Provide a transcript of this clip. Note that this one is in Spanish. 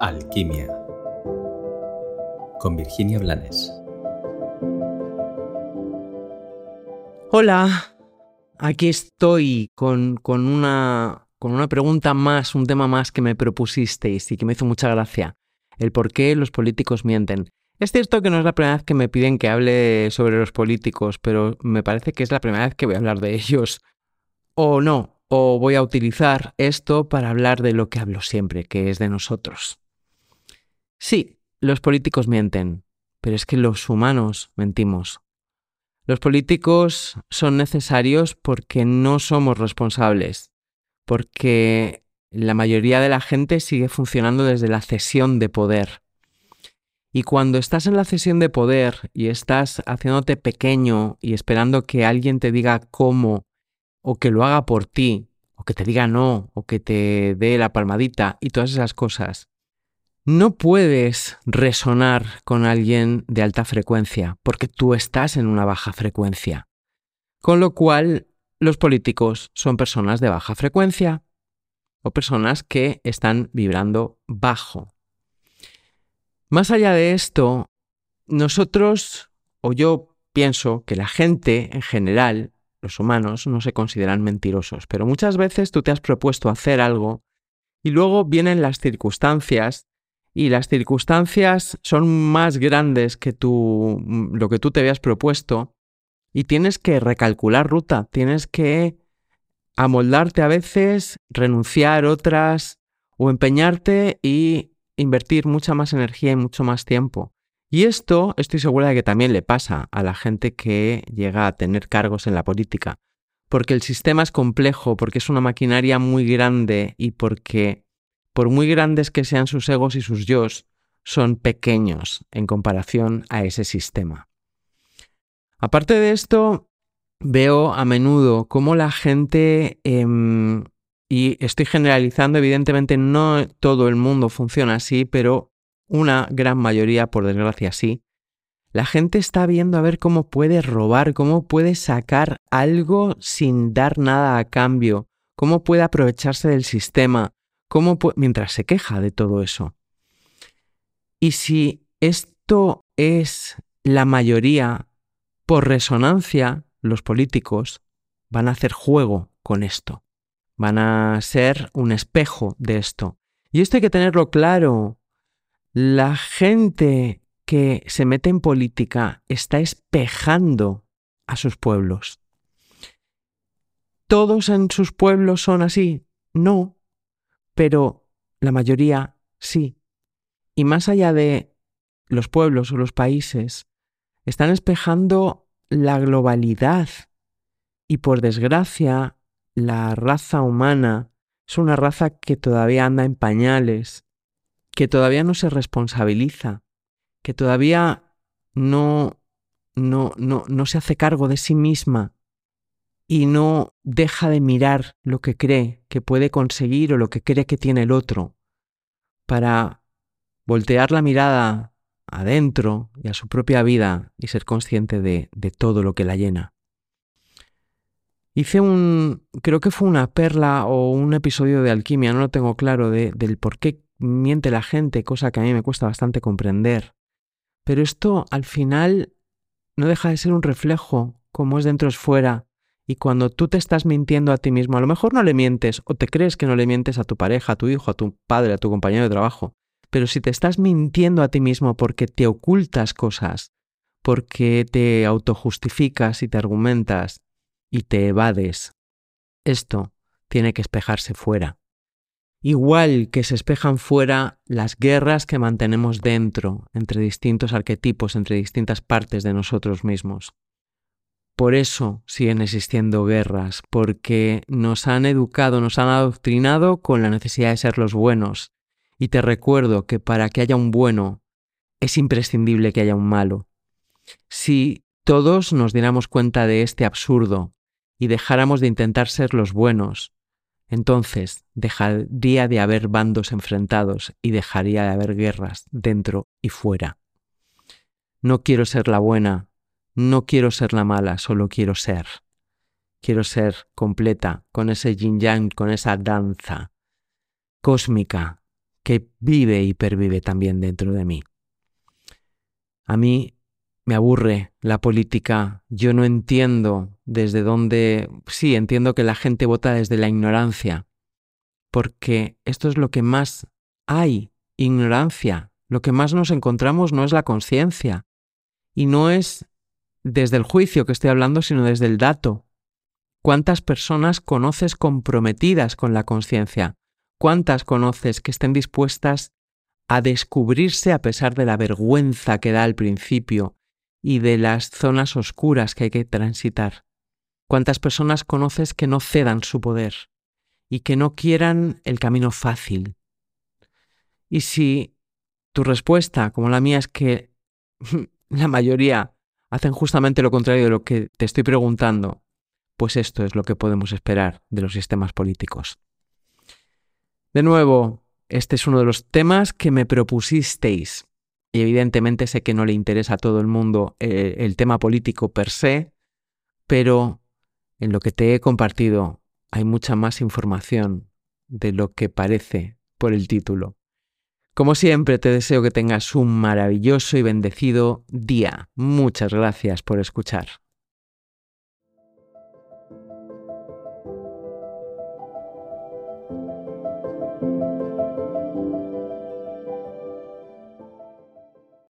Alquimia con Virginia Blanes. Hola, aquí estoy con, con, una, con una pregunta más, un tema más que me propusisteis y que me hizo mucha gracia. El por qué los políticos mienten. Es cierto que no es la primera vez que me piden que hable sobre los políticos, pero me parece que es la primera vez que voy a hablar de ellos. O no, o voy a utilizar esto para hablar de lo que hablo siempre, que es de nosotros. Sí, los políticos mienten, pero es que los humanos mentimos. Los políticos son necesarios porque no somos responsables, porque la mayoría de la gente sigue funcionando desde la cesión de poder. Y cuando estás en la cesión de poder y estás haciéndote pequeño y esperando que alguien te diga cómo o que lo haga por ti, o que te diga no, o que te dé la palmadita y todas esas cosas, no puedes resonar con alguien de alta frecuencia porque tú estás en una baja frecuencia. Con lo cual, los políticos son personas de baja frecuencia o personas que están vibrando bajo. Más allá de esto, nosotros, o yo pienso que la gente en general, los humanos, no se consideran mentirosos, pero muchas veces tú te has propuesto hacer algo y luego vienen las circunstancias y las circunstancias son más grandes que tú, lo que tú te habías propuesto y tienes que recalcular ruta, tienes que amoldarte a veces, renunciar otras o empeñarte y invertir mucha más energía y mucho más tiempo. Y esto estoy segura de que también le pasa a la gente que llega a tener cargos en la política, porque el sistema es complejo, porque es una maquinaria muy grande y porque por muy grandes que sean sus egos y sus yos, son pequeños en comparación a ese sistema. Aparte de esto, veo a menudo cómo la gente, em, y estoy generalizando, evidentemente no todo el mundo funciona así, pero una gran mayoría, por desgracia, sí. La gente está viendo a ver cómo puede robar, cómo puede sacar algo sin dar nada a cambio, cómo puede aprovecharse del sistema, ¿Cómo mientras se queja de todo eso. Y si esto es la mayoría, por resonancia, los políticos van a hacer juego con esto. Van a ser un espejo de esto. Y esto hay que tenerlo claro. La gente que se mete en política está espejando a sus pueblos. ¿Todos en sus pueblos son así? No, pero la mayoría sí. Y más allá de los pueblos o los países, están espejando la globalidad. Y por desgracia, la raza humana es una raza que todavía anda en pañales, que todavía no se responsabiliza, que todavía no, no, no, no se hace cargo de sí misma y no deja de mirar lo que cree que puede conseguir o lo que cree que tiene el otro, para voltear la mirada adentro y a su propia vida y ser consciente de, de todo lo que la llena. Hice un, creo que fue una perla o un episodio de alquimia, no lo tengo claro, de, del por qué miente la gente, cosa que a mí me cuesta bastante comprender. Pero esto al final no deja de ser un reflejo, como es dentro es fuera, y cuando tú te estás mintiendo a ti mismo, a lo mejor no le mientes o te crees que no le mientes a tu pareja, a tu hijo, a tu padre, a tu compañero de trabajo. Pero si te estás mintiendo a ti mismo porque te ocultas cosas, porque te autojustificas y te argumentas y te evades, esto tiene que espejarse fuera. Igual que se espejan fuera las guerras que mantenemos dentro, entre distintos arquetipos, entre distintas partes de nosotros mismos. Por eso siguen existiendo guerras, porque nos han educado, nos han adoctrinado con la necesidad de ser los buenos. Y te recuerdo que para que haya un bueno, es imprescindible que haya un malo. Si todos nos diéramos cuenta de este absurdo y dejáramos de intentar ser los buenos, entonces dejaría de haber bandos enfrentados y dejaría de haber guerras dentro y fuera. No quiero ser la buena, no quiero ser la mala, solo quiero ser. Quiero ser completa, con ese yin yang, con esa danza cósmica que vive y pervive también dentro de mí. A mí me aburre la política, yo no entiendo desde dónde, sí, entiendo que la gente vota desde la ignorancia, porque esto es lo que más hay, ignorancia. Lo que más nos encontramos no es la conciencia, y no es desde el juicio que estoy hablando, sino desde el dato. ¿Cuántas personas conoces comprometidas con la conciencia? ¿Cuántas conoces que estén dispuestas a descubrirse a pesar de la vergüenza que da al principio y de las zonas oscuras que hay que transitar? ¿Cuántas personas conoces que no cedan su poder y que no quieran el camino fácil? Y si tu respuesta, como la mía, es que la mayoría hacen justamente lo contrario de lo que te estoy preguntando, pues esto es lo que podemos esperar de los sistemas políticos. De nuevo, este es uno de los temas que me propusisteis. Y evidentemente sé que no le interesa a todo el mundo eh, el tema político per se, pero en lo que te he compartido hay mucha más información de lo que parece por el título. Como siempre, te deseo que tengas un maravilloso y bendecido día. Muchas gracias por escuchar.